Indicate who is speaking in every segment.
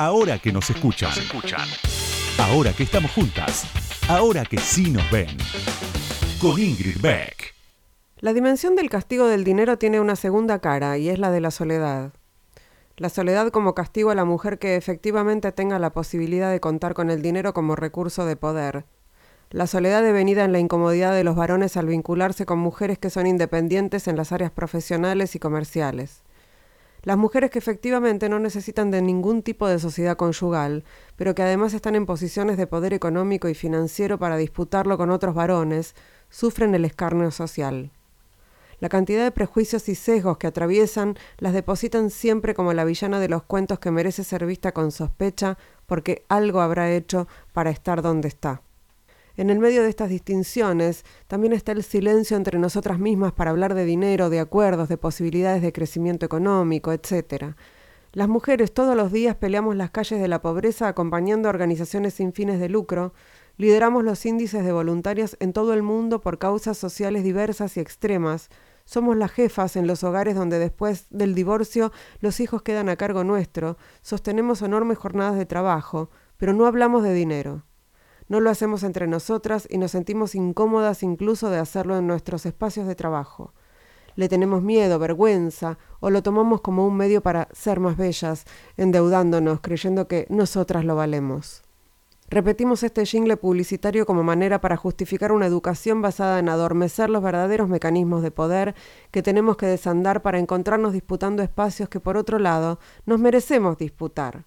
Speaker 1: ahora que nos escuchan. Ahora que estamos juntas. Ahora que sí nos ven. Con Ingrid Beck.
Speaker 2: La dimensión del castigo del dinero tiene una segunda cara y es la de la soledad. La soledad como castigo a la mujer que efectivamente tenga la posibilidad de contar con el dinero como recurso de poder. La soledad devenida en la incomodidad de los varones al vincularse con mujeres que son independientes en las áreas profesionales y comerciales. Las mujeres que efectivamente no necesitan de ningún tipo de sociedad conyugal, pero que además están en posiciones de poder económico y financiero para disputarlo con otros varones, sufren el escarnio social. La cantidad de prejuicios y sesgos que atraviesan las depositan siempre como la villana de los cuentos que merece ser vista con sospecha porque algo habrá hecho para estar donde está. En el medio de estas distinciones también está el silencio entre nosotras mismas para hablar de dinero, de acuerdos, de posibilidades de crecimiento económico, etc. Las mujeres todos los días peleamos las calles de la pobreza acompañando organizaciones sin fines de lucro, lideramos los índices de voluntarios en todo el mundo por causas sociales diversas y extremas, somos las jefas en los hogares donde después del divorcio los hijos quedan a cargo nuestro, sostenemos enormes jornadas de trabajo, pero no hablamos de dinero. No lo hacemos entre nosotras y nos sentimos incómodas incluso de hacerlo en nuestros espacios de trabajo. Le tenemos miedo, vergüenza, o lo tomamos como un medio para ser más bellas, endeudándonos, creyendo que nosotras lo valemos. Repetimos este jingle publicitario como manera para justificar una educación basada en adormecer los verdaderos mecanismos de poder que tenemos que desandar para encontrarnos disputando espacios que por otro lado nos merecemos disputar.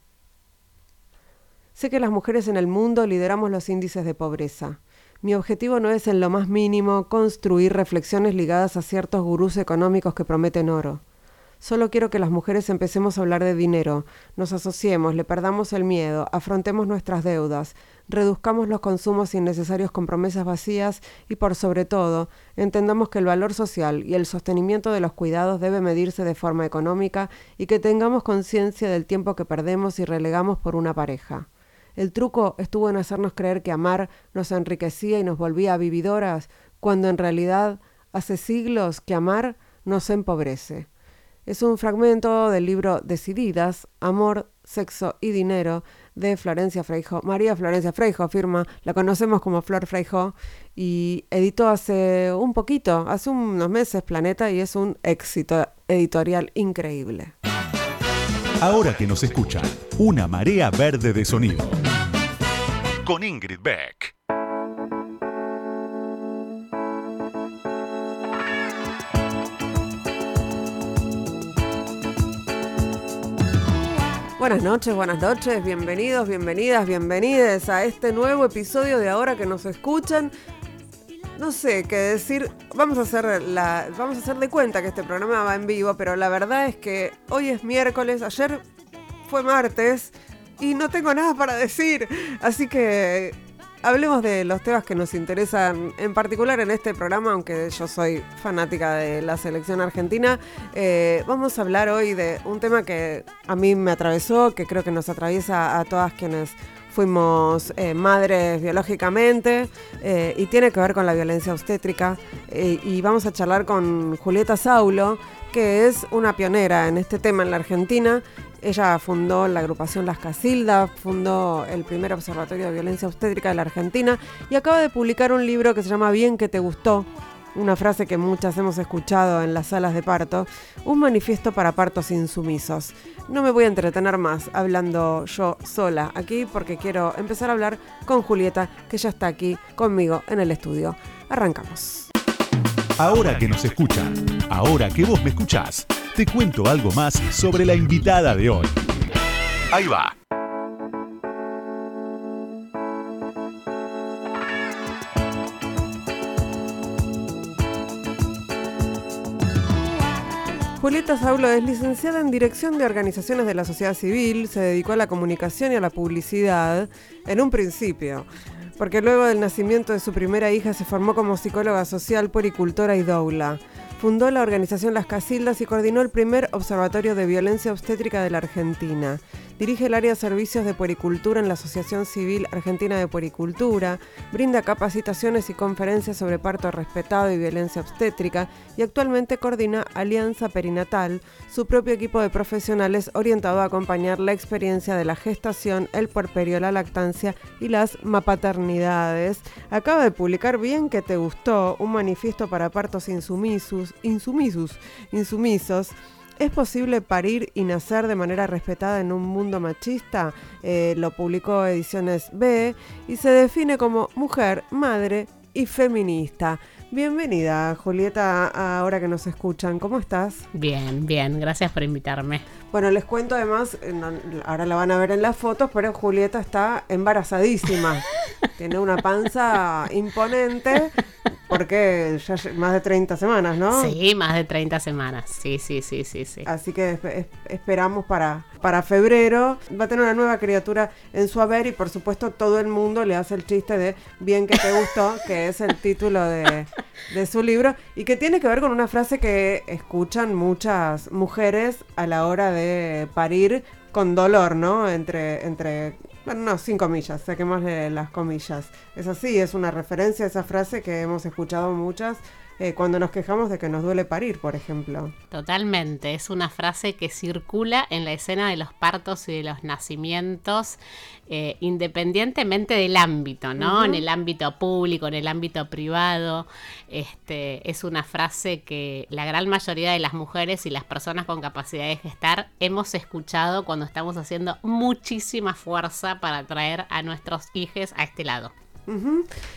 Speaker 2: Sé que las mujeres en el mundo lideramos los índices de pobreza. Mi objetivo no es en lo más mínimo construir reflexiones ligadas a ciertos gurús económicos que prometen oro. Solo quiero que las mujeres empecemos a hablar de dinero, nos asociemos, le perdamos el miedo, afrontemos nuestras deudas, reduzcamos los consumos innecesarios con promesas vacías y por sobre todo, entendamos que el valor social y el sostenimiento de los cuidados debe medirse de forma económica y que tengamos conciencia del tiempo que perdemos y relegamos por una pareja. El truco estuvo en hacernos creer que amar nos enriquecía y nos volvía vividoras, cuando en realidad hace siglos que amar nos empobrece. Es un fragmento del libro Decididas, Amor, Sexo y Dinero de Florencia Freijo. María Florencia Freijo firma, la conocemos como Flor Freijo y editó hace un poquito, hace unos meses Planeta y es un éxito editorial increíble.
Speaker 1: Ahora que nos escuchan, una marea verde de sonido. Con Ingrid Beck.
Speaker 2: Buenas noches, buenas noches, bienvenidos, bienvenidas, bienvenides a este nuevo episodio de Ahora que nos escuchan no sé qué decir. Vamos a hacer la, vamos a hacer de cuenta que este programa va en vivo, pero la verdad es que hoy es miércoles, ayer fue martes y no tengo nada para decir, así que hablemos de los temas que nos interesan en particular en este programa, aunque yo soy fanática de la selección argentina. Eh, vamos a hablar hoy de un tema que a mí me atravesó, que creo que nos atraviesa a todas quienes fuimos eh, madres biológicamente eh, y tiene que ver con la violencia obstétrica. Eh, y vamos a charlar con Julieta Saulo, que es una pionera en este tema en la Argentina. Ella fundó la agrupación Las Casildas, fundó el primer observatorio de violencia obstétrica de la Argentina y acaba de publicar un libro que se llama Bien que te gustó, una frase que muchas hemos escuchado en las salas de parto, un manifiesto para partos insumisos. No me voy a entretener más hablando yo sola aquí porque quiero empezar a hablar con Julieta, que ya está aquí conmigo en el estudio. Arrancamos.
Speaker 1: Ahora que nos escuchan, ahora que vos me escuchás, te cuento algo más sobre la invitada de hoy. Ahí va.
Speaker 2: Julieta Saulo es licenciada en Dirección de Organizaciones de la Sociedad Civil, se dedicó a la comunicación y a la publicidad en un principio, porque luego del nacimiento de su primera hija se formó como psicóloga social, puericultora y doula. Fundó la organización Las Casildas y coordinó el primer observatorio de violencia obstétrica de la Argentina. Dirige el área de servicios de puericultura en la Asociación Civil Argentina de Puericultura, brinda capacitaciones y conferencias sobre parto respetado y violencia obstétrica y actualmente coordina Alianza Perinatal, su propio equipo de profesionales orientado a acompañar la experiencia de la gestación, el puerperio, la lactancia y las mapaternidades. Acaba de publicar Bien que te gustó, un manifiesto para partos insumisos, insumisos, insumisos ¿Es posible parir y nacer de manera respetada en un mundo machista? Eh, lo publicó Ediciones B y se define como mujer, madre y feminista. Bienvenida, Julieta, ahora que nos escuchan. ¿Cómo estás?
Speaker 3: Bien, bien, gracias por invitarme.
Speaker 2: Bueno, les cuento además, eh, ahora la van a ver en las fotos, pero Julieta está embarazadísima. Tiene una panza imponente porque ya más de 30 semanas, ¿no?
Speaker 3: Sí, más de 30 semanas. Sí, sí, sí, sí, sí.
Speaker 2: Así que esperamos para, para febrero. Va a tener una nueva criatura en su haber y por supuesto todo el mundo le hace el chiste de Bien que te gustó, que es el título de, de su libro y que tiene que ver con una frase que escuchan muchas mujeres a la hora de parir con dolor, ¿no? Entre, entre bueno, no, sin comillas, saquémosle las comillas. Es así, es una referencia a esa frase que hemos escuchado muchas eh, cuando nos quejamos de que nos duele parir, por ejemplo.
Speaker 3: Totalmente, es una frase que circula en la escena de los partos y de los nacimientos, eh, independientemente del ámbito, ¿no? En el ámbito público, en el ámbito privado. Este, es una frase que la gran mayoría de las mujeres y las personas con capacidad de gestar hemos escuchado cuando estamos haciendo muchísima fuerza para traer a nuestros hijos a este lado.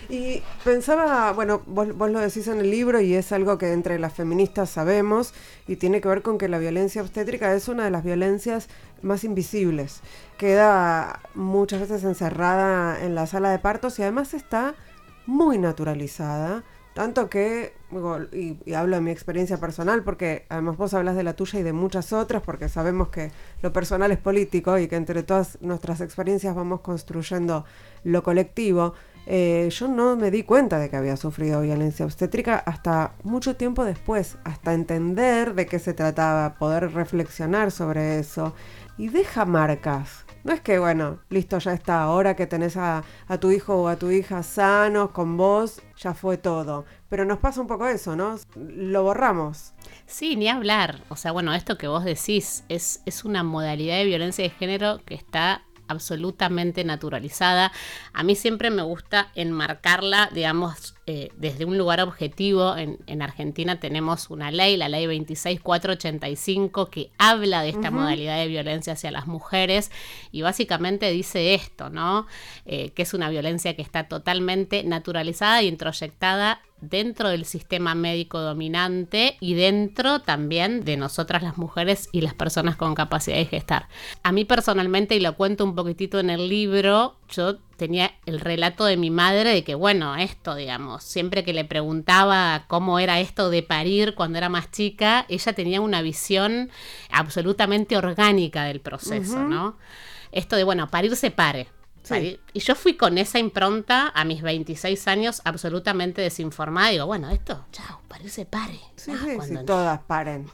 Speaker 2: Y pensaba, bueno, vos, lo decís en el libro y es algo que entre las feministas sabemos y tiene que ver con que la violencia obstétrica es una de las violencias más invisibles. Queda muchas veces encerrada en la sala de partos y además está muy naturalizada. Tanto que, y, y, hablo de mi experiencia personal, porque además vos hablas de la tuya y de muchas otras, porque sabemos que lo personal es político y que entre todas nuestras experiencias vamos construyendo lo colectivo. Eh, yo no me di cuenta de que había sufrido violencia obstétrica hasta mucho tiempo después, hasta entender de qué se trataba, poder reflexionar sobre eso. Y deja marcas. No es que, bueno, listo, ya está, ahora que tenés a, a tu hijo o a tu hija sanos con vos, ya fue todo. Pero nos pasa un poco eso, ¿no? Lo borramos.
Speaker 3: Sí, ni hablar. O sea, bueno, esto que vos decís es, es una modalidad de violencia de género que está absolutamente naturalizada. A mí siempre me gusta enmarcarla, digamos, eh, desde un lugar objetivo. En, Argentina tenemos una ley, la ley 26485, que habla de esta modalidad de violencia hacia las mujeres y básicamente dice esto, ¿no? Eh, que es una violencia que está totalmente naturalizada y introyectada dentro del sistema médico dominante y dentro también de nosotras las mujeres y las personas con capacidad de gestar. A mí personalmente, y lo cuento un poquitito en el libro, yo tenía el relato de mi madre de que, bueno, esto, digamos, siempre que le preguntaba cómo era esto de parir cuando era más chica, ella tenía una visión absolutamente orgánica del proceso, ¿no? Esto de, bueno, parir se pare, y yo fui con esa impronta a mis 26 años absolutamente desinformada. Digo, bueno, esto, chao, parece pare.
Speaker 2: Sí, ah, sí, todas paren.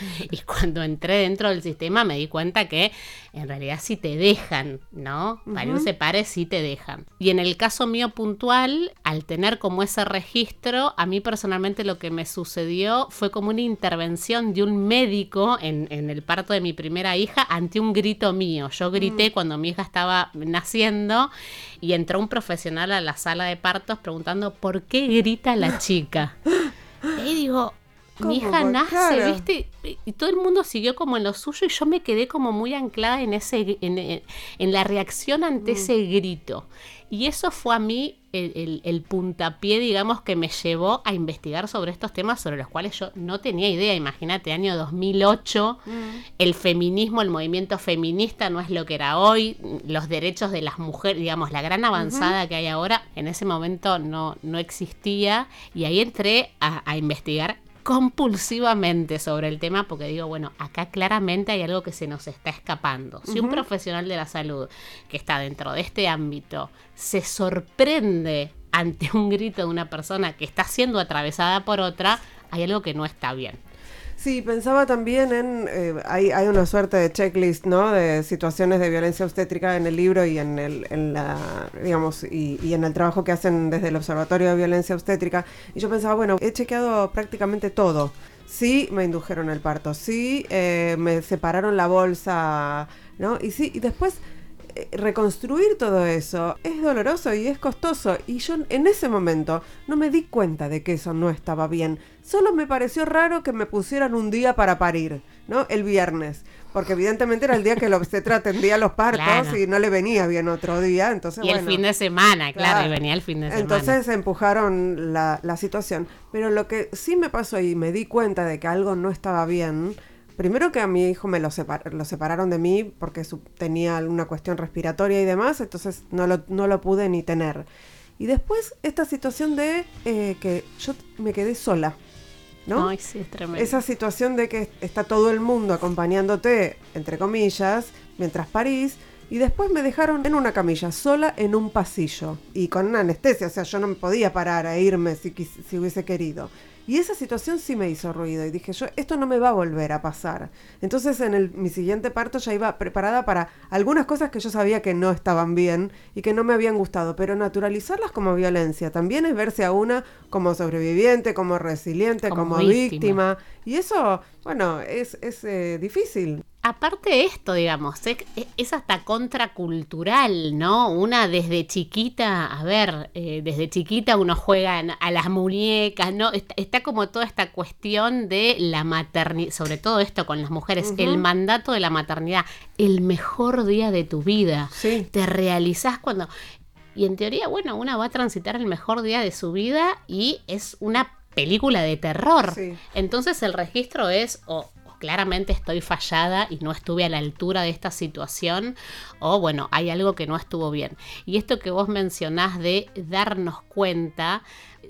Speaker 3: Y cuando entré dentro del sistema me di cuenta que en realidad sí te dejan, ¿no? Para un separe sí te dejan. Y en el caso mío puntual, al tener como ese registro, a mí personalmente lo que me sucedió fue como una intervención de un médico en, el parto de mi primera hija ante un grito mío. Yo grité mm. cuando mi hija estaba naciendo y entró un profesional a la sala de partos preguntando por qué grita la chica. Y digo, mi hija nace, ¿viste? Y todo el mundo siguió como en lo suyo y yo me quedé como muy anclada en ese en, la reacción ante mm. ese grito. Y eso fue a mí el, puntapié, digamos, que me llevó a investigar sobre estos temas sobre los cuales yo no tenía idea. Imagínate, año 2008, mm. el feminismo, el movimiento feminista no es lo que era hoy, los derechos de las mujeres, digamos, la gran avanzada que hay ahora, en ese momento no, no existía. Y ahí entré a, a investigar compulsivamente sobre el tema porque digo, bueno, acá claramente hay algo que se nos está escapando. Si un profesional de la salud que está dentro de este ámbito se sorprende ante un grito de una persona que está siendo atravesada por otra, hay algo que no está bien.
Speaker 2: Sí, pensaba también en, eh, hay, hay, una suerte de checklist, ¿no? De situaciones de violencia obstétrica en el libro y en el, en la, digamos, y, y, en el trabajo que hacen desde el Observatorio de Violencia Obstétrica. Y yo pensaba, bueno, he chequeado prácticamente todo. Sí, me indujeron el parto, sí, eh, me separaron la bolsa, ¿no? Y sí, y después reconstruir todo eso es doloroso y es costoso. Y yo en ese momento no me di cuenta de que eso no estaba bien. Solo me pareció raro que me pusieran un día para parir, ¿no? El viernes. Porque evidentemente era el día que el obstetra atendía los partos y no le venía bien otro día. Entonces,
Speaker 3: y el fin de semana, claro, y venía el fin de semana.
Speaker 2: Entonces empujaron la, la situación. Pero lo que sí me pasó y me di cuenta de que algo no estaba bien Primero que a mi hijo me lo, lo separaron de mí porque tenía alguna cuestión respiratoria y demás, entonces no lo, no lo pude ni tener. Y después esta situación de eh, que yo me quedé sola. ¿no?
Speaker 3: Ay, sí, es tremendo.
Speaker 2: Esa situación de que está todo el mundo acompañándote, entre comillas, mientras parís, y después me dejaron en una camilla, sola en un pasillo, y con una anestesia, o sea, yo no me podía parar a irme si, si hubiese querido. Y esa situación sí me hizo ruido y dije, yo, esto no me va a volver a pasar. Entonces en el, mi siguiente parto ya iba preparada para algunas cosas que yo sabía que no estaban bien y que no me habían gustado, pero naturalizarlas como violencia también es verse a una como sobreviviente, como resiliente, como, víctima. Y eso, bueno, es, es eh, difícil
Speaker 3: aparte de esto, digamos, es, hasta contracultural, ¿no? Una desde chiquita, a ver, eh, desde chiquita uno juega a las muñecas, ¿no? Está, como toda esta cuestión de la maternidad, sobre todo esto con las mujeres, el mandato de la maternidad, el mejor día de tu vida.
Speaker 2: Sí.
Speaker 3: Te realizás cuando... Y en teoría, bueno, una va a transitar el mejor día de su vida y es una película de terror. Entonces el registro es claramente estoy fallada y no estuve a la altura de esta situación o bueno, hay algo que no estuvo bien. Y esto que vos mencionás de darnos cuenta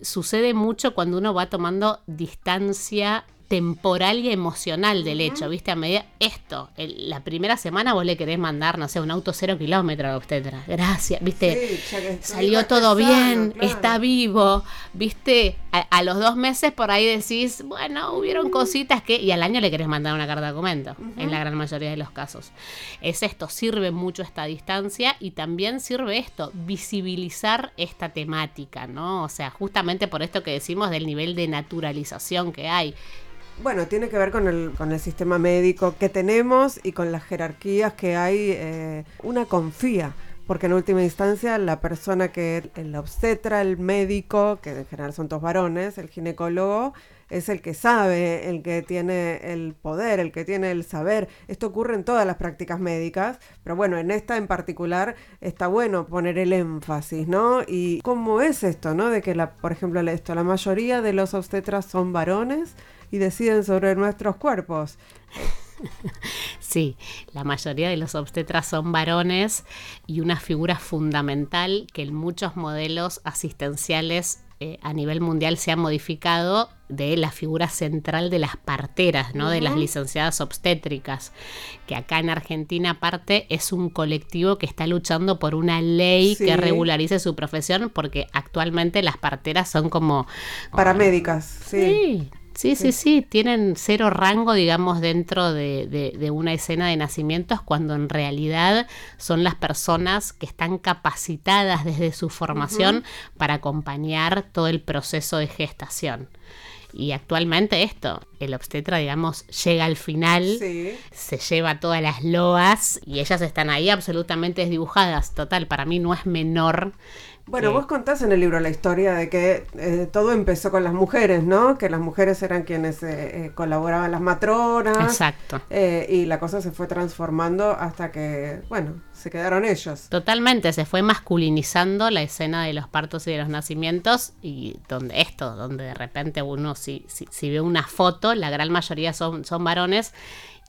Speaker 3: sucede mucho cuando uno va tomando distancia temporal y emocional del hecho, ¿viste? A medida, esto, la primera semana vos le querés mandar, no sé, un auto cero kilómetros a obstetra. Gracias, ¿viste? Salió todo bien, está vivo, ¿viste? A, los dos meses por ahí decís, bueno, hubieron cositas que... Y al año le querés mandar una carta de documento, en la gran mayoría de los casos. Es esto, sirve mucho esta distancia y también sirve esto, visibilizar esta temática, ¿no? O sea, justamente por esto que decimos del nivel de naturalización que hay
Speaker 2: bueno, tiene que ver con el, con el sistema médico que tenemos y con las jerarquías que hay. Eh, una confía, porque en última instancia la persona que, el obstetra, el médico, que en general son todos varones, el ginecólogo, es el que sabe, el que tiene el poder, el que tiene el saber. Esto ocurre en todas las prácticas médicas, pero bueno, en esta en particular está bueno poner el énfasis, ¿no? Y cómo es esto, ¿no? De que, por ejemplo, esto, la mayoría de los obstetras son varones y deciden sobre nuestros cuerpos.
Speaker 3: Sí, la mayoría de los obstetras son varones y una figura fundamental que en muchos modelos asistenciales eh, a nivel mundial se ha modificado de la figura central de las parteras, ¿no? De las licenciadas obstétricas, que acá en Argentina aparte es un colectivo que está luchando por una ley que regularice su profesión porque actualmente las parteras son como
Speaker 2: paramédicas, sí.
Speaker 3: sí Sí, sí, sí, tienen cero rango, digamos, dentro de, una escena de nacimientos, cuando en realidad son las personas que están capacitadas desde su formación para acompañar todo el proceso de gestación. Y actualmente esto, el obstetra, digamos, llega al final, se lleva todas las loas y ellas están ahí absolutamente desdibujadas. Total, para mí no es menor
Speaker 2: bueno, vos contás en el libro la historia de que eh, todo empezó con las mujeres, ¿no? Que las mujeres eran quienes eh, eh, colaboraban las matronas.
Speaker 3: Exacto.
Speaker 2: y la cosa se fue transformando hasta que, bueno, se quedaron ellos.
Speaker 3: Totalmente, se fue masculinizando la escena de los partos y de los nacimientos y donde esto, donde de repente uno si, si, si ve una foto, la gran mayoría son, son varones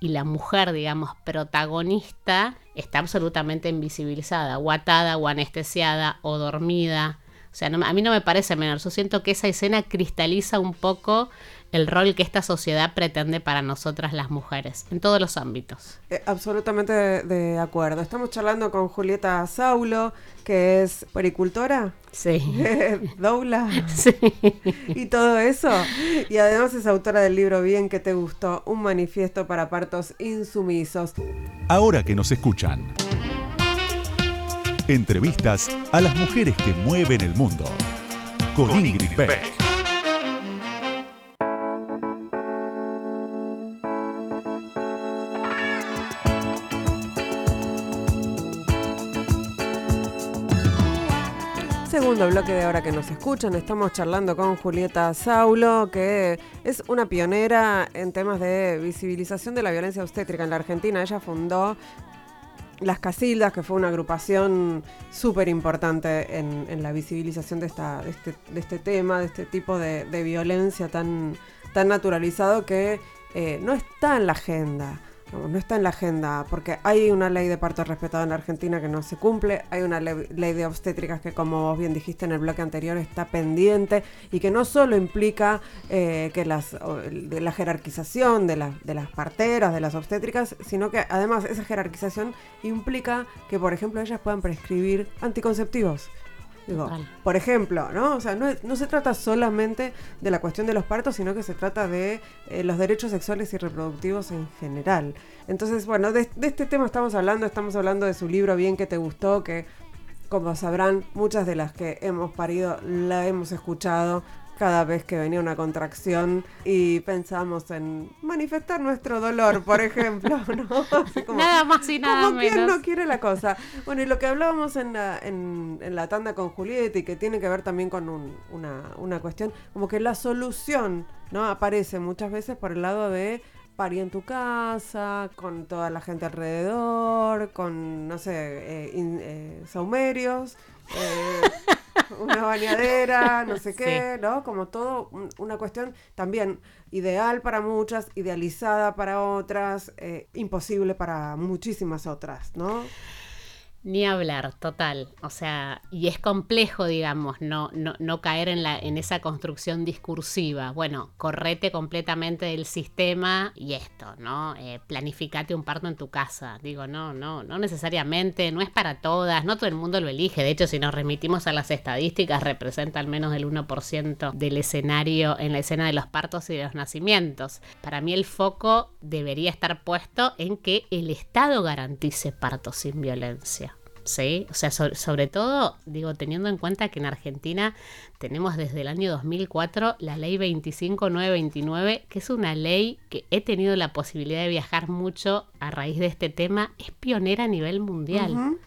Speaker 3: y la mujer, digamos, protagonista está absolutamente invisibilizada, o atada, o anestesiada, o dormida. O sea, a mí no me parece menor. Yo siento que esa escena cristaliza un poco el rol que esta sociedad pretende para nosotras las mujeres, en todos los ámbitos.
Speaker 2: Eh, absolutamente de, acuerdo. Estamos charlando con Julieta Saulo, que es pericultora.
Speaker 3: Sí.
Speaker 2: Doula.
Speaker 3: Sí.
Speaker 2: Y todo eso. Y además es autora del libro Bien que te gustó, un manifiesto para partos insumisos.
Speaker 1: Ahora que nos escuchan. Entrevistas a las mujeres que mueven el mundo. Con, Ingrid Beck.
Speaker 2: segundo bloque de ahora que nos escuchan. Estamos charlando con Julieta Saulo, que es una pionera en temas de visibilización de la violencia obstétrica en la Argentina. Ella fundó Las Casildas, que fue una agrupación súper importante en, la visibilización de, esta, de, este, de este tema, de este tipo de, violencia tan, tan naturalizado que eh, no está en la agenda no, está en la agenda, porque hay una ley de parto respetada en la Argentina que no se cumple, hay una ley, de obstétricas que, como vos bien dijiste en el bloque anterior, está pendiente y que no solo implica eh, que las, de la jerarquización de, de las parteras, de las obstétricas, sino que además esa jerarquización implica que, por ejemplo, ellas puedan prescribir anticonceptivos. Digo, por ejemplo, ¿no? O sea, no, se trata solamente de la cuestión de los partos, sino que se trata de eh, los derechos sexuales y reproductivos en general. Entonces, bueno, de, de, este tema estamos hablando, estamos hablando de su libro Bien que te gustó, que como sabrán, muchas de las que hemos parido la hemos escuchado, cada vez que venía una contracción y pensamos en manifestar nuestro dolor, por ejemplo, ¿no?
Speaker 3: nada más y nada
Speaker 2: como quien no quiere la cosa. Bueno, y lo que hablábamos en la, en, la tanda con Julieta y que tiene que ver también con una, una cuestión, como que la solución, ¿no? Aparece muchas veces por el lado de parir en tu casa, con toda la gente alrededor, con, no sé, eh, eh saumerios. Eh, una bañadera, no sé qué, ¿no? Como todo una cuestión también ideal para muchas, idealizada para otras, eh, imposible para muchísimas otras, ¿no?
Speaker 3: Ni hablar, total. O sea, y es complejo, digamos, no, no, no caer en, la, en esa construcción discursiva. Bueno, correte completamente del sistema y esto, ¿no? Eh, planificate un parto en tu casa. Digo, no, no, no necesariamente, no es para todas, no todo el mundo lo elige. De hecho, si nos remitimos a las estadísticas, representa al menos el 1% del escenario en la escena de los partos y de los nacimientos. Para mí el foco debería estar puesto en que el Estado garantice partos sin violencia. ¿Sí? O sea, sobre, todo, digo, teniendo en cuenta que en Argentina tenemos desde el año 2004 la ley 25929, que es una ley que he tenido la posibilidad de viajar mucho a raíz de este tema, es pionera a nivel mundial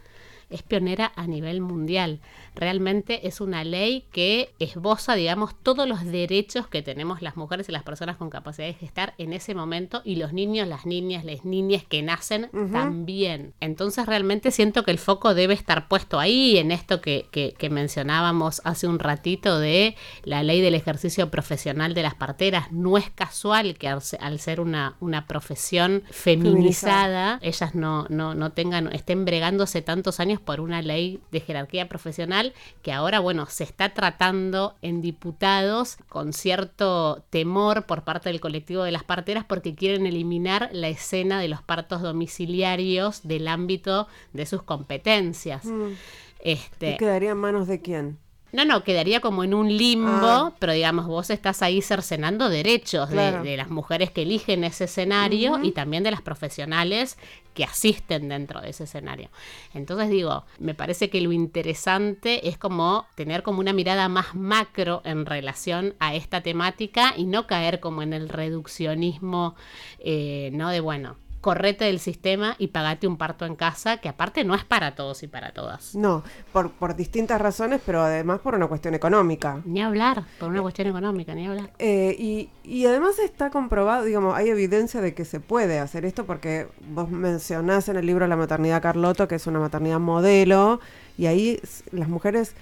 Speaker 3: es pionera a nivel mundial. Realmente es una ley que esboza, digamos, todos los derechos que tenemos las mujeres y las personas con capacidad de gestar en ese momento y los niños, las niñas, las niñas que nacen también. Entonces realmente siento que el foco debe estar puesto ahí, en esto que, que, mencionábamos hace un ratito de la ley del ejercicio profesional de las parteras. No es casual que al, ser una, una profesión feminizada, ellas no, no, no tengan, estén bregándose tantos años por una ley de jerarquía profesional que ahora, bueno, se está tratando en diputados con cierto temor por parte del colectivo de las parteras porque quieren eliminar la escena de los partos domiciliarios del ámbito de sus competencias. Mm.
Speaker 2: Este, ¿Y quedaría en manos de quién?
Speaker 3: No, no, quedaría como en un limbo, ah. pero digamos, vos estás ahí cercenando derechos de, las mujeres que eligen ese escenario y también de las profesionales que asisten dentro de ese escenario. Entonces digo, me parece que lo interesante es como tener como una mirada más macro en relación a esta temática y no caer como en el reduccionismo, eh, ¿no? De bueno, correte del sistema y pagate un parto en casa, que aparte no es para todos y para todas.
Speaker 2: No, por, por distintas razones, pero además por una cuestión económica.
Speaker 3: Ni hablar, por una cuestión económica, ni hablar.
Speaker 2: Eh, y, y además está comprobado, digamos, hay evidencia de que se puede hacer esto porque vos mencionás en el libro La maternidad Carloto, que es una maternidad modelo, y ahí las mujeres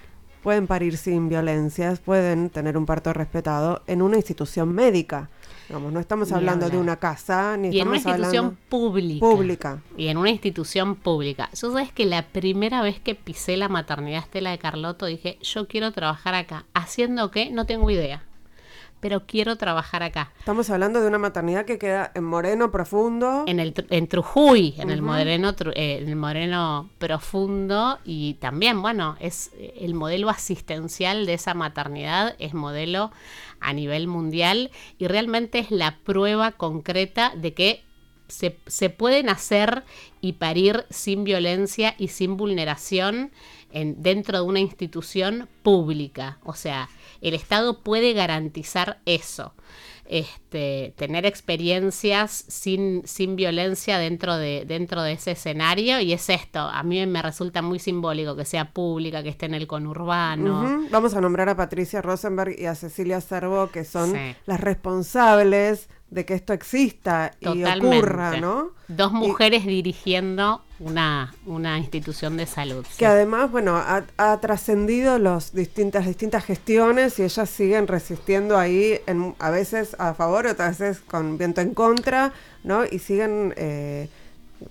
Speaker 2: pueden parir sin violencias, pueden tener un parto respetado en una institución médica. Digamos, no estamos hablando de una casa, ni
Speaker 3: Y en una institución
Speaker 2: hablando
Speaker 3: pública.
Speaker 2: pública.
Speaker 3: Y en una institución pública. Yo sabes que la primera vez que pisé la maternidad Estela de Carlotto dije, yo quiero trabajar acá. ¿Haciendo qué? No tengo idea. Pero quiero trabajar acá.
Speaker 2: Estamos hablando de una maternidad que queda en Moreno Profundo.
Speaker 3: En, el, en Trujuy, en, el moreno, eh, en el moreno profundo. Y también, bueno, es eh, el modelo asistencial de esa maternidad, es modelo a nivel mundial. Y realmente es la prueba concreta de que se, se pueden hacer y parir sin violencia y sin vulneración en, dentro de una institución pública. O sea, el Estado puede garantizar eso. Este, tener experiencias sin, sin violencia dentro de, dentro de ese escenario y es esto, a mí me resulta muy simbólico que sea pública, que esté en el conurbano.
Speaker 2: Vamos a nombrar a Patricia Rosenberg y a Cecilia Cervo, que son
Speaker 3: Sí.
Speaker 2: las responsables de que esto exista y ocurra, ¿no?
Speaker 3: Dos
Speaker 2: Y-
Speaker 3: mujeres dirigiendo una, una institución de salud. sí.
Speaker 2: Que además, bueno, ha, ha trascendido las distintas, distintas gestiones y ellas siguen resistiendo ahí, en- a veces a favor, otras veces con viento en contra, ¿no? Y siguen, eh,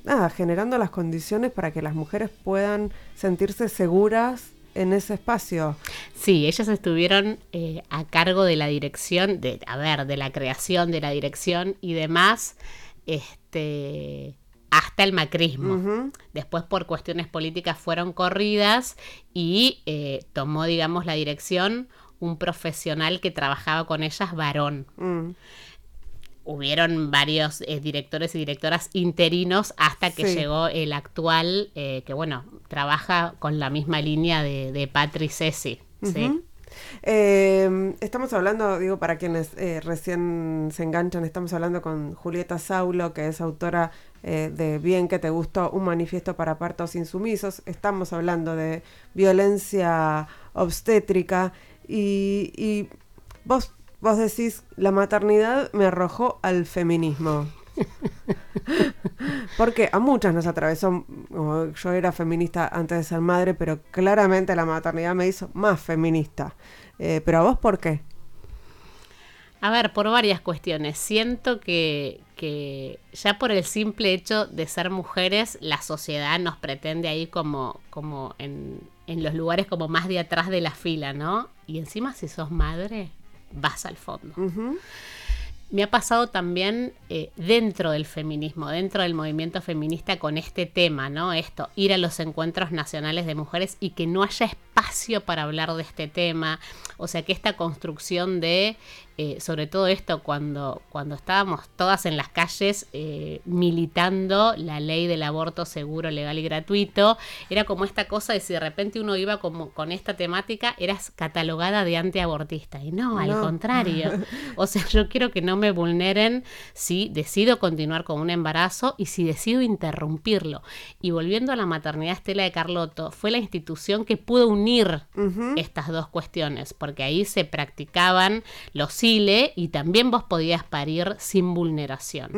Speaker 2: nada, generando las condiciones para que las mujeres puedan sentirse seguras en ese espacio.
Speaker 3: Sí, ellas estuvieron eh, a cargo de la dirección, de, a ver, de la creación, de la dirección y demás, este, hasta el macrismo. Después por cuestiones políticas fueron corridas y eh, tomó, digamos, la dirección un profesional que trabajaba con ellas, varón.
Speaker 2: Mm.
Speaker 3: Hubieron varios eh, directores y directoras interinos hasta que
Speaker 2: Sí.
Speaker 3: llegó el actual, eh, que bueno, trabaja con la misma línea de, de Patri Ceci. ¿sí?
Speaker 2: Ujú. Eh, estamos hablando, digo, para quienes eh, recién se enganchan, estamos hablando con Julieta Saulo, que es autora de Bien que te gustó, un manifiesto para partos insumisos. Estamos hablando de violencia obstétrica y, y vos, vos decís, la maternidad me arrojó al feminismo. Porque a muchas nos atravesó, yo era feminista antes de ser madre, pero claramente la maternidad me hizo más feminista. Eh, pero a vos, ¿por qué?
Speaker 3: A ver, por varias cuestiones. Siento que, que ya por el simple hecho de ser mujeres, la sociedad nos pretende ahí como, como en, en los lugares como más de atrás de la fila, ¿no? Y encima si sos madre, vas al fondo. Me ha pasado también eh, dentro del feminismo, dentro del movimiento feminista con este tema, ¿no? Esto, ir a los encuentros nacionales de mujeres y que no haya espacio para hablar de este tema. O sea, que esta construcción de, eh, sobre todo esto, cuando, cuando estábamos todas en las calles eh, militando la ley del aborto seguro, legal y gratuito, era como esta cosa de si de repente uno iba como con esta temática, eras catalogada de antiabortista. Y no, al contrario. O sea, yo quiero que no me vulneren si decido continuar con un embarazo y si decido interrumpirlo. Y volviendo a la maternidad Estela de Carlotto, fue la institución que pudo unir estas dos cuestiones, porque ahí se practicaban los ILE y también vos podías parir sin vulneración.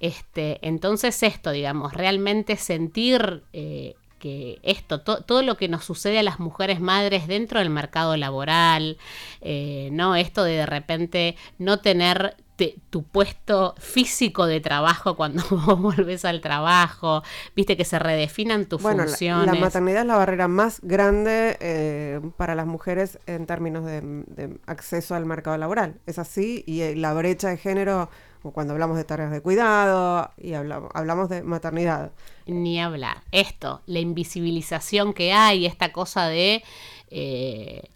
Speaker 3: Este, entonces esto, digamos, realmente sentir eh, que esto, to- todo lo que nos sucede a las mujeres madres dentro del mercado laboral, eh, no esto de de repente no tener te- tu puesto físico de trabajo cuando vos volvés al trabajo, viste que se redefinan tus
Speaker 2: Bueno, la,
Speaker 3: funciones.
Speaker 2: la maternidad es la barrera más grande eh, para las mujeres en términos de, de acceso al mercado laboral. Es así, y eh, la brecha de género, cuando hablamos de tareas de cuidado y hablamos, hablamos de maternidad.
Speaker 3: Ni hablar. Esto, la invisibilización que hay, esta cosa de eh,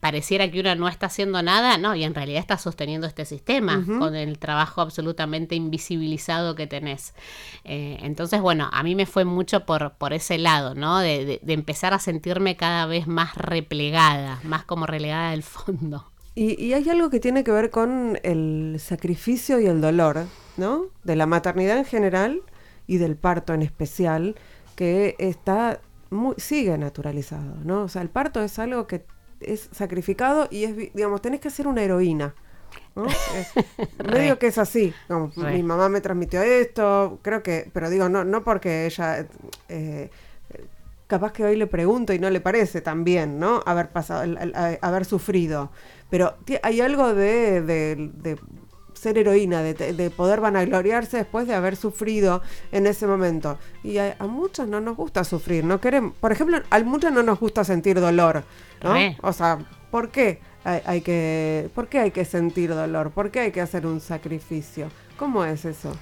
Speaker 3: pareciera que uno no está haciendo nada, no, y en realidad está sosteniendo este sistema con el trabajo absolutamente invisibilizado que tenés. Eh, entonces, bueno, a mí me fue mucho por, por ese lado, ¿no? De, de- de empezar a sentirme cada vez más replegada, más como relegada del fondo.
Speaker 2: Y, y hay algo que tiene que ver con el sacrificio y el dolor, ¿no? De la maternidad en general y del parto en especial, que está muy, sigue naturalizado, ¿no? O sea, el parto es algo que es sacrificado y es, digamos, tenés que ser una heroína. ¿no? Eh, medio que es así. como, mi mamá me transmitió esto, creo que, pero digo, no, no porque ella eh, capaz que hoy le pregunto y no le parece tan bien, ¿no? Haber pasado, el- el- a- haber sufrido. Pero hay algo de, de- de ser heroína, de, poder vanagloriarse después de haber sufrido en ese momento. Y a, muchos no nos gusta sufrir, no queremos, por ejemplo, a muchos no nos gusta sentir dolor, ¿no? O sea, ¿por qué? Hay, que, ¿Por qué hay que sentir dolor? ¿Por qué hay que hacer un sacrificio? ¿Cómo es eso?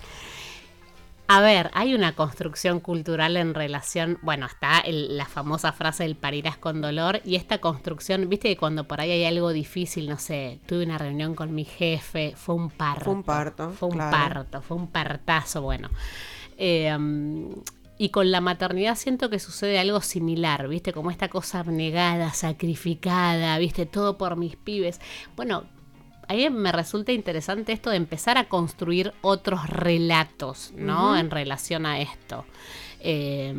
Speaker 3: A ver, hay una construcción cultural en relación, bueno, está la famosa frase del parirás con dolor y esta construcción, viste que cuando por ahí hay algo difícil, no sé, tuve una reunión con mi jefe, fue un parto.
Speaker 2: Fue un parto.
Speaker 3: Fue un parto, fue un partazo, bueno. Em, y con la maternidad siento que sucede algo similar, ¿viste? Como esta cosa abnegada, sacrificada, ¿viste? Todo por mis pibes. Bueno, a mí me resulta interesante esto de empezar a construir otros relatos, ¿no? En relación a esto. Eh,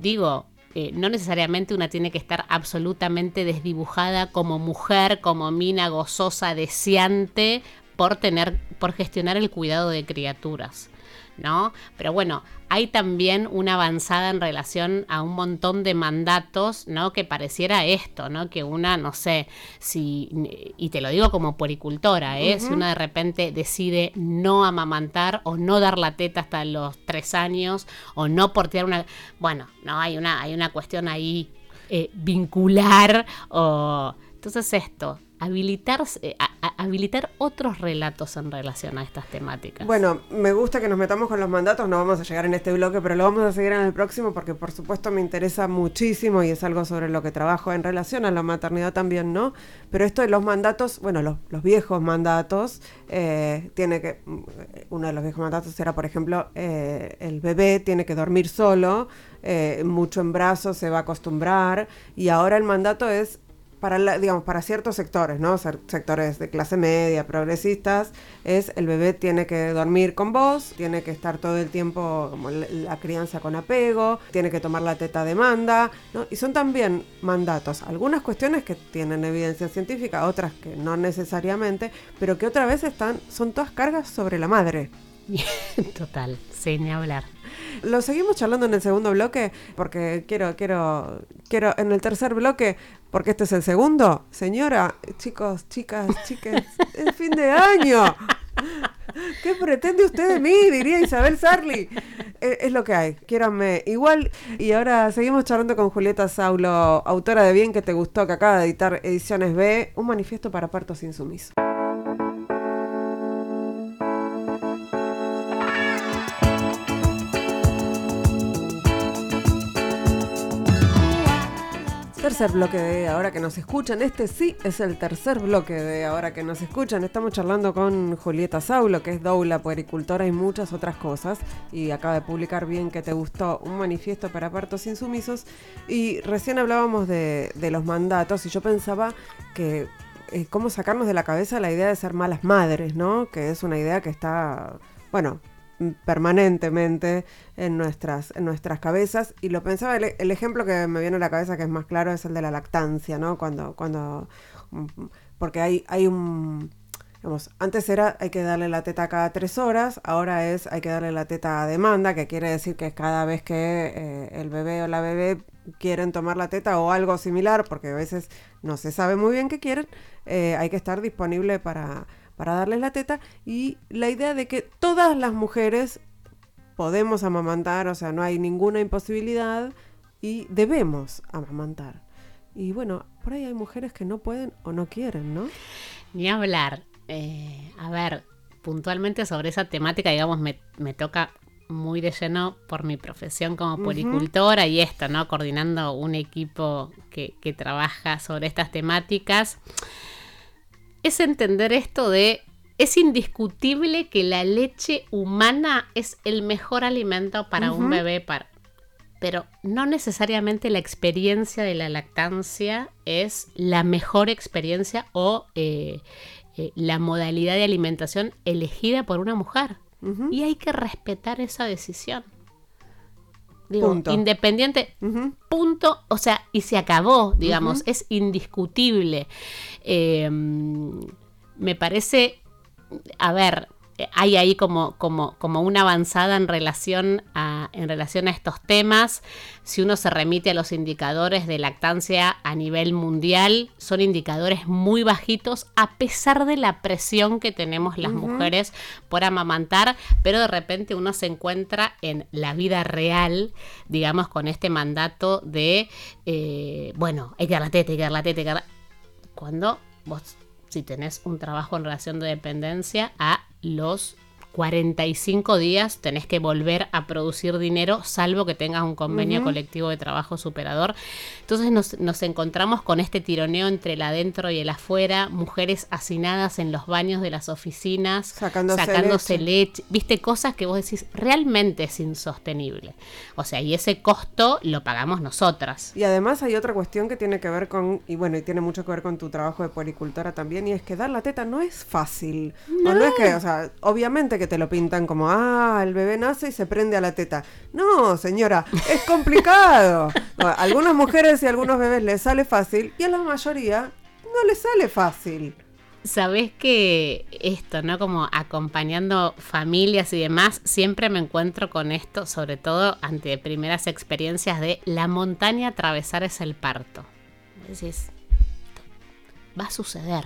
Speaker 3: digo, eh, no necesariamente una tiene que estar absolutamente desdibujada como mujer, como mina gozosa, deseante por tener, por gestionar el cuidado de criaturas. ¿No? Pero bueno, hay también una avanzada en relación a un montón de mandatos, ¿no? Que pareciera esto, ¿no? Que una, no sé, si, y te lo digo como poricultora, ¿eh? Si una de repente decide no amamantar o no dar la teta hasta los tres años o no portear una... Bueno, no, hay una, hay una cuestión ahí eh, vincular o... Entonces esto, habilitar, eh, habilitar otros relatos en relación a estas temáticas.
Speaker 2: Bueno, me gusta que nos metamos con los mandatos, no vamos a llegar en este bloque, pero lo vamos a seguir en el próximo porque por supuesto me interesa muchísimo y es algo sobre lo que trabajo en relación a la maternidad también, ¿no? Pero esto de los mandatos, bueno, los, viejos mandatos, eh, tiene que, mm, uno de los viejos mandatos era, por ejemplo, eh, el bebé tiene que dormir solo, mucho en brazos, se va a acostumbrar, y ahora el mandato es para, digamos, para ciertos sectores, ¿no? Sectores de clase media, progresistas, es el bebé tiene que dormir con vos, tiene que estar todo el tiempo como la crianza con apego, tiene que tomar la teta demanda, ¿no? Y son también mandatos, algunas cuestiones que tienen evidencia científica, otras que no necesariamente, pero que otra vez están, son todas cargas sobre la madre.
Speaker 3: Total, sin hablar.
Speaker 2: Lo seguimos charlando en el segundo bloque porque quiero, quiero, quiero, en el tercer bloque, porque este es el segundo. Señora, chicos, chicas, chicas, es fin de año. ¿Qué pretende usted de mí? Diría Isabel Sarli. Es, es, lo que hay, quiéranme igual. Y ahora seguimos charlando con Julieta Saulo, autora de Bien que te gustó, que acaba de editar Ediciones B, un manifiesto para partos insumisos. Tercer bloque de Ahora que nos escuchan. Este sí es el tercer bloque de Ahora que nos escuchan. Estamos charlando con Julieta Saulo, que es doula, puericultora y muchas otras cosas. Y acaba de publicar bien que te gustó un manifiesto para partos insumisos. Y recién hablábamos de, los mandatos y yo pensaba que eh, cómo sacarnos de la cabeza la idea de ser malas madres, ¿no? Que es una idea que está, bueno, permanentemente en nuestras, en nuestras cabezas. Y lo pensaba, el, ejemplo que me viene a la cabeza que es más claro es el de la lactancia, ¿no? Cuando, cuando, mm, porque hay, hay un, antes era hay que darle la teta cada tres horas, ahora es hay que darle la teta a demanda, que quiere decir que cada vez que eh, el bebé o la bebé quieren tomar la teta o algo similar, porque a veces no se sabe muy bien qué quieren, eh, hay que estar disponible para para darles la teta y la idea de que todas las mujeres podemos amamantar, o sea, no hay ninguna imposibilidad y debemos amamantar. Y bueno, por ahí hay mujeres que no pueden o no quieren, ¿no?
Speaker 3: Ni hablar. Eh, a ver, puntualmente sobre esa temática, digamos, me, toca muy de lleno por mi profesión como policultora y esto, ¿no? Coordinando un equipo que, que trabaja sobre estas temáticas es entender esto de es indiscutible que la leche humana es el mejor alimento para un bebé, pero no necesariamente la experiencia de la lactancia es la mejor experiencia o eh, eh, la modalidad de alimentación elegida por una mujer. Y hay que respetar esa decisión. Digo, independiente, punto, o sea, y se acabó, digamos, es indiscutible. Em, me parece, a ver, hay ahí como, como, como una avanzada en relación, a, en relación a estos temas. Si uno se remite a los indicadores de lactancia a nivel mundial, son indicadores muy bajitos a pesar de la presión que tenemos las mujeres por amamantar, pero de repente uno se encuentra en la vida real, digamos, con este mandato de, eh, bueno, hay que dar la teta, hay que dar la teta, hay que dar Cuando vos si tenés un trabajo en relación de dependencia a los 45 días tenés que volver a producir dinero, salvo que tengas un convenio colectivo de trabajo superador. Entonces nos, encontramos con este tironeo entre el adentro y el afuera, mujeres hacinadas en los baños de las oficinas, sacándose, leche. Viste, cosas que vos decís, realmente es insostenible. O sea, y ese costo lo pagamos nosotras.
Speaker 2: Y además hay otra cuestión que tiene que ver con, y bueno, y tiene mucho que ver con tu trabajo de puericultora también, y es que dar la teta no es fácil. No, no es que, o sea, obviamente que que te lo pintan como, ah, el bebé nace y se prende a la teta. No, señora, es complicado. a algunas mujeres y a algunos bebés les sale fácil y a la mayoría no les sale fácil.
Speaker 3: Sabes que esto, ¿no? Como acompañando familias y demás, siempre me encuentro con esto, sobre todo ante primeras experiencias de la montaña atravesar es el parto. Decís, va a suceder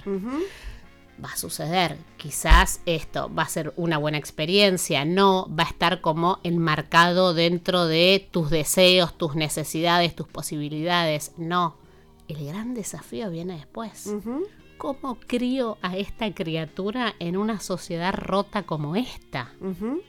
Speaker 3: va a suceder. Quizás esto va a ser una buena experiencia, no va a estar como enmarcado dentro de tus deseos, tus necesidades, tus posibilidades. No, el gran desafío viene después. ¿Cómo crío a esta criatura en una sociedad rota como esta?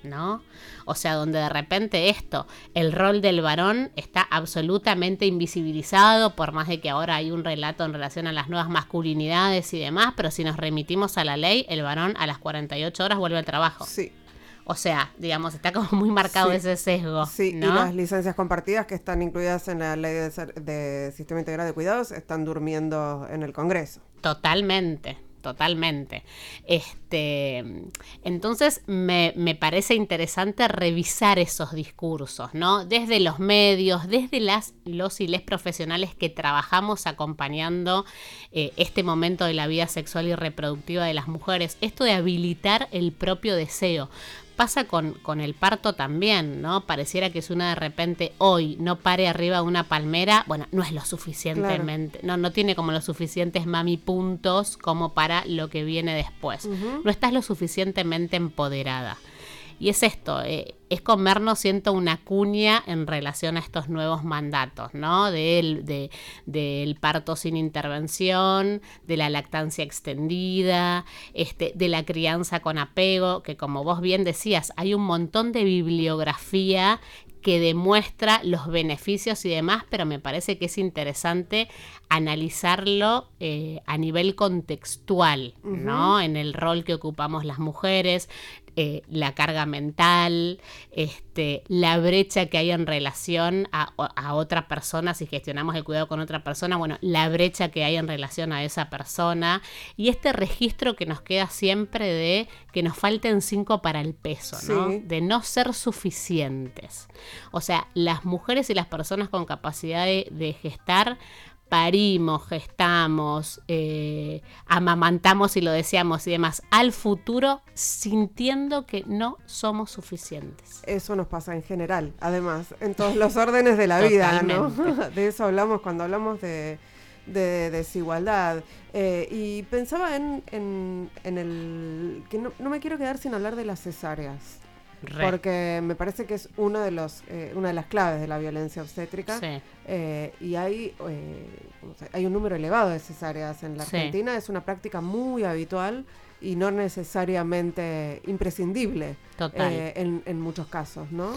Speaker 3: ¿No? O sea, donde de repente esto, el rol del varón está absolutamente invisibilizado, por más de que ahora hay un relato en relación a las nuevas masculinidades y demás, pero si nos remitimos a la ley, el varón a las 48 horas vuelve al trabajo.
Speaker 2: Sí.
Speaker 3: O sea, digamos, está como muy marcado ese sesgo.
Speaker 2: Sí, y las licencias compartidas que están incluidas en la ley de, de Sistema Integral de Cuidados están durmiendo en el Congreso.
Speaker 3: Totalmente, totalmente. Este, entonces me, parece interesante revisar esos discursos, ¿no? Desde los medios, desde las, los y les profesionales que trabajamos acompañando eh, este momento de la vida sexual y reproductiva de las mujeres, esto de habilitar el propio deseo pasa con, con, el parto también, ¿no? Pareciera que es una de repente hoy no pare arriba de una palmera, bueno, no es lo suficientemente, no, no tiene como los suficientes mami puntos como para lo que viene después. No estás lo suficientemente empoderada. Y es esto, eh, es comernos, siento, una cuña en relación a estos nuevos mandatos, ¿no? Del, de, del parto sin intervención, de la lactancia extendida, este, de la crianza con apego, que como vos bien decías, hay un montón de bibliografía que demuestra los beneficios y demás, pero me parece que es interesante analizarlo eh, a nivel contextual, ¿no? En el rol que ocupamos las mujeres, eh, la carga mental, este, la brecha que hay en relación a, a, otra persona, si gestionamos el cuidado con otra persona, bueno, la brecha que hay en relación a esa persona y este registro que nos queda siempre de que nos falten cinco para el peso, ¿no? De no ser suficientes. O sea, las mujeres y las personas con capacidad de gestar parimos, gestamos, eh, amamantamos y lo deseamos y demás al futuro sintiendo que no somos suficientes.
Speaker 2: Eso nos pasa en general, además, en todos los órdenes de la vida, ¿no? De eso hablamos cuando hablamos de, desigualdad. Eh, y pensaba en, en, el... que no, no me quiero quedar sin hablar de las cesáreas. Porque me parece que es uno de los, eh, una de las claves de la violencia obstétrica. Eh, y hay, eh, hay un número elevado de cesáreas en la Argentina. Es una práctica muy habitual y no necesariamente imprescindible en, en muchos casos, ¿no?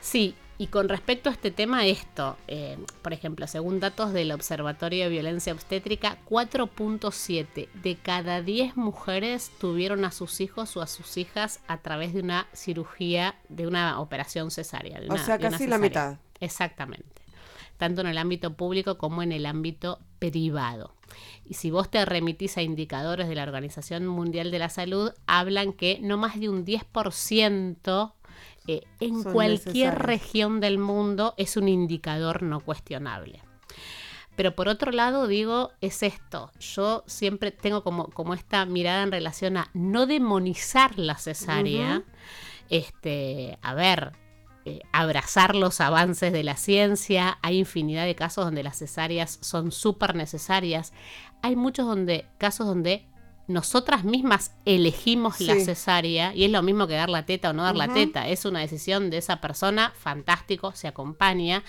Speaker 3: Sí, y con respecto a este tema, esto, eh, por ejemplo, según datos del Observatorio de Violencia Obstétrica, 4.7 de cada 10 mujeres tuvieron a sus hijos o a sus hijas a través de una cirugía, de una operación cesárea.
Speaker 2: o sea, casi la mitad.
Speaker 3: Exactamente. Tanto en el ámbito público como en el ámbito privado. Y si vos te remitís a indicadores de la Organización Mundial de la Salud, hablan que no más de un 10% eh, en cualquier región del mundo es un indicador no cuestionable. Pero por otro lado, digo, es esto. Yo siempre tengo como, como esta mirada en relación a no demonizar la cesárea. Este, a ver, eh, abrazar los avances de la ciencia. Hay infinidad de casos donde las cesáreas son súper necesarias. Hay muchos donde, casos donde nosotras mismas elegimos la cesárea y es lo mismo que dar la teta o no dar la teta. Es una decisión de esa persona, fantástico, se acompaña.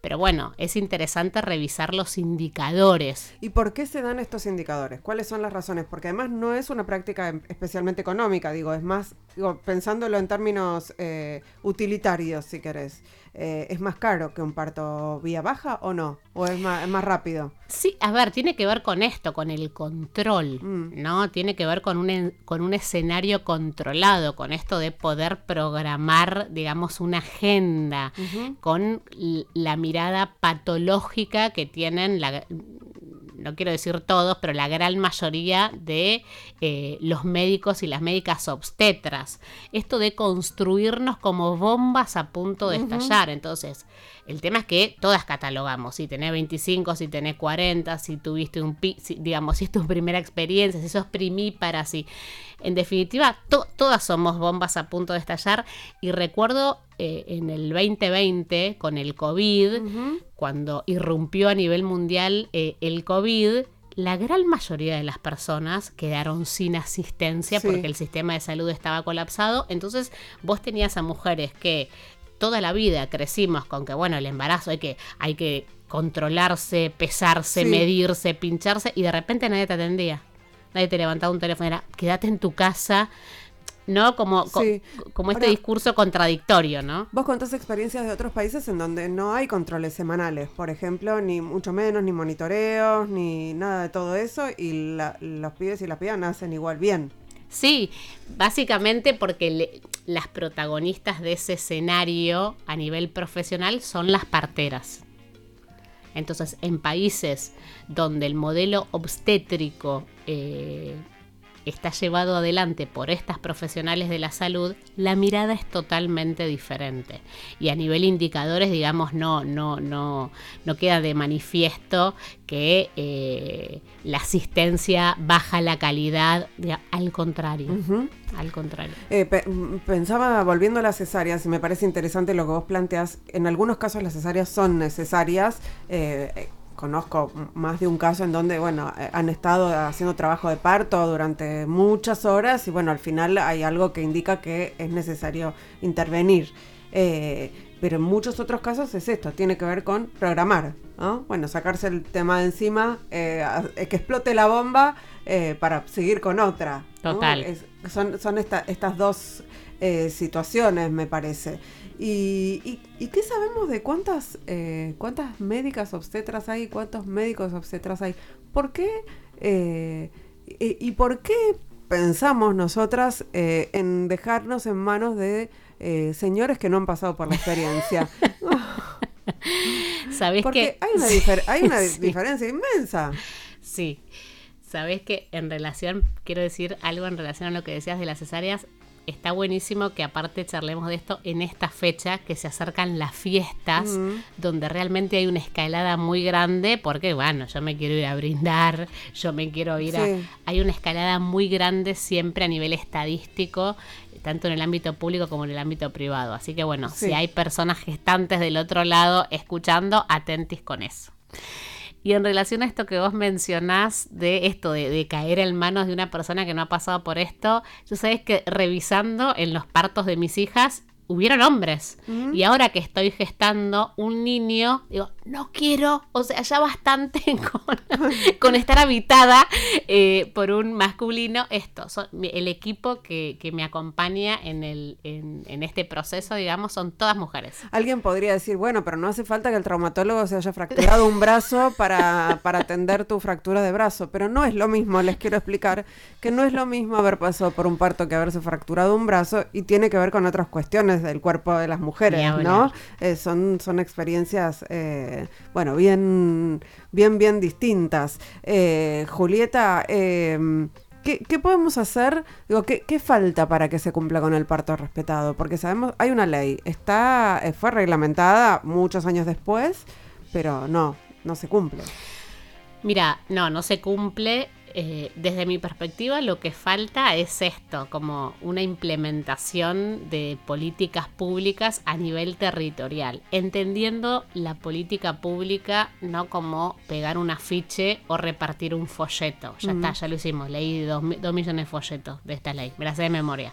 Speaker 3: Pero bueno, es interesante revisar los indicadores.
Speaker 2: ¿Y por qué se dan estos indicadores? ¿Cuáles son las razones? Porque además no es una práctica em, especialmente económica, digo, es más, digo, pensándolo en términos eh, utilitarios, si querés. Eh, ¿es más caro que un parto vía baja o no? ¿O es más, más rápido?
Speaker 3: Sí, a ver, tiene que ver con esto, con el control, mm. ¿no? Tiene que ver con un, con un escenario controlado, con esto de poder programar, digamos, una agenda, con la mirada patológica que tienen la no quiero decir todos, pero la gran mayoría de eh, los médicos y las médicas obstetras. Esto de construirnos como bombas a punto de estallar. Entonces, el tema es que todas catalogamos, si tenés 25, si tenés 40, si tuviste un, digamos, si es tu primera experiencia, si sos primípara, si... En definitiva, todas somos bombas a punto de estallar y recuerdo eh, en el 2020 con el COVID, cuando irrumpió a nivel mundial eh, el COVID, la gran mayoría de las personas quedaron sin asistencia porque el sistema de salud estaba colapsado. Entonces vos tenías a mujeres que toda la vida crecimos con que, bueno, el embarazo hay que, hay que controlarse, pesarse, medirse, pincharse, y de repente nadie te atendía. Nadie te levantaba un teléfono, era quédate en tu casa, ¿no? Como, como este discurso contradictorio, ¿no?
Speaker 2: Vos contás experiencias de otros países en donde no hay controles semanales, por ejemplo, ni mucho menos, ni monitoreos, ni nada de todo eso, y los pibes y las pibas nacen igual bien.
Speaker 3: Sí, básicamente porque las protagonistas de ese escenario a nivel profesional son las parteras. Entonces, en países donde el modelo obstétrico eh, está llevado adelante por estas profesionales de la salud, la mirada es totalmente diferente. Y a nivel indicadores, digamos, no, no, no, no queda de manifiesto que eh, la asistencia baja la calidad, al contrario. Al contrario.
Speaker 2: Eh, pensaba, volviendo a las cesáreas, y me parece interesante lo que vos planteas, en algunos casos las cesáreas son necesarias. Eh, conozco más de un caso en donde, bueno, eh, han estado haciendo trabajo de parto durante muchas horas y, bueno, al final hay algo que indica que es necesario intervenir. Eh, pero en muchos otros casos es esto, tiene que ver con programar, ¿no? Bueno, sacarse el tema de encima, eh, que explote la bomba para seguir con otra.
Speaker 3: Total.
Speaker 2: son son estas dos situaciones, me parece. ¿Y, qué sabemos de cuántas, eh, cuántas médicas obstetras hay? ¿Cuántos médicos obstetras hay? ¿Por qué? Eh, y, por qué pensamos nosotras eh, en dejarnos en manos de señores que no han pasado por la experiencia?
Speaker 3: ¿Sabes
Speaker 2: Porque hay una, hay una diferencia inmensa.
Speaker 3: Sí. Sabes que en relación, quiero decir algo en relación a lo que decías de las cesáreas, está buenísimo que aparte charlemos de esto en esta fecha que se acercan las fiestas, donde realmente hay una escalada muy grande, porque bueno, yo me quiero ir a brindar, yo me quiero ir a... Hay una escalada muy grande siempre a nivel estadístico tanto en el ámbito público como en el ámbito privado. Así que bueno, si hay personas gestantes del otro lado escuchando, atentis con eso. Y en relación a esto que vos mencionás de esto, de, caer en manos de una persona que no ha pasado por esto, yo sabes que revisando en los partos de mis hijas, hubieron hombres. Y ahora que estoy gestando un niño, digo, no quiero, o sea, ya bastante con, estar habitada eh, por un masculino. Esto, son, el equipo que, me acompaña en, el, en, este proceso, digamos, son todas mujeres.
Speaker 2: Alguien podría decir, bueno, pero no hace falta que el traumatólogo se haya fracturado un brazo para, para atender tu fractura de brazo, pero no es lo mismo, les quiero explicar que no es lo mismo haber pasado por un parto que haberse fracturado un brazo y tiene que ver con otras cuestiones del cuerpo de las mujeres, ¿no? Eh, son, son experiencias, eh, bueno, bien, bien, bien distintas. Eh, Julieta, em, ¿Qué, podemos hacer? Digo, ¿qué, falta para que se cumpla con el parto respetado? Porque sabemos, hay una ley, está, fue reglamentada muchos años después, pero no, no se cumple.
Speaker 3: Mira, no, no se cumple. Eh, desde mi perspectiva lo que falta es esto, como una implementación de políticas públicas a nivel territorial, entendiendo la política pública no como pegar un afiche o repartir un folleto. Ya está, ya lo hicimos, leí dos, dos millones de folletos de esta ley, me la sé de memoria.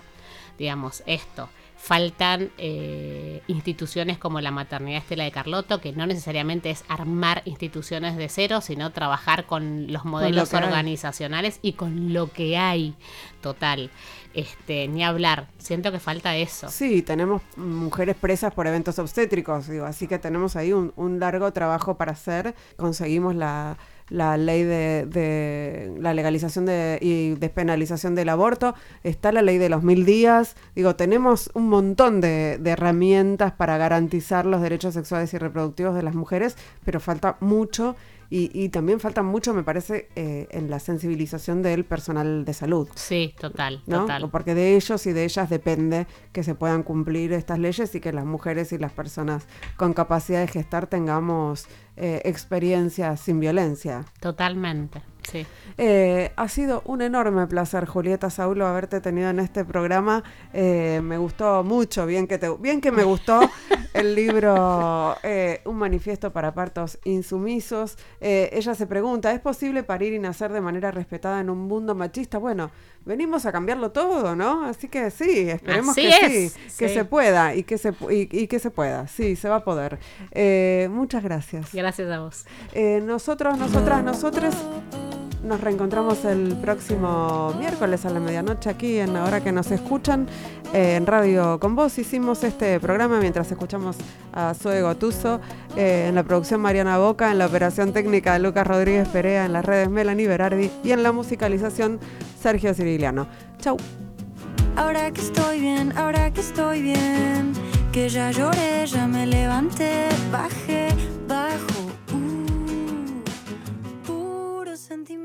Speaker 3: Digamos, esto faltan eh, instituciones como la maternidad Estela de Carlotto, que no necesariamente es armar instituciones de cero, sino trabajar con los modelos organizacionales y con lo que hay total. Este, ni hablar, siento que falta eso.
Speaker 2: Sí, tenemos mujeres presas por eventos obstétricos, digo, así que tenemos ahí un largo trabajo para hacer. Conseguimos la la ley de, la legalización de, y despenalización del aborto, está la ley de los mil días. Digo, tenemos un montón de, de herramientas para garantizar los derechos sexuales y reproductivos de las mujeres, pero falta mucho y, también falta mucho, me parece, eh, en la sensibilización del personal de salud.
Speaker 3: Sí, total, total.
Speaker 2: Porque de ellos y de ellas depende que se puedan cumplir estas leyes y que las mujeres y las personas con capacidad de gestar tengamos eh, experiencias sin violencia.
Speaker 3: Totalmente. Sí.
Speaker 2: Eh, ha sido un enorme placer, Julieta Saulo, haberte tenido en este programa. Eh, me gustó mucho, bien que, te, bien que me gustó el libro eh, Un manifiesto para partos insumisos. ella se pregunta, ¿es posible parir y nacer de manera respetada en un mundo machista? Bueno, venimos a cambiarlo todo, ¿no? Así que sí, esperemos que sí, que se pueda y que se, y, que se pueda. Sí, se va a poder. muchas gracias.
Speaker 3: Gracias a vos.
Speaker 2: nosotros, nosotras, nosotros nos reencontramos el próximo miércoles a la medianoche aquí en la hora que nos escuchan en Radio con Vos. Hicimos este programa mientras escuchamos a Zoe Gotuso, eh, en la producción Mariana Boca, en la operación técnica Lucas Rodríguez Perea, en las redes Melanie Berardi y en la musicalización Sergio Ciriliano. Chau.
Speaker 4: Ahora que estoy bien, ahora que estoy bien, que ya lloré, ya me levanté, bajé, bajo sentimiento.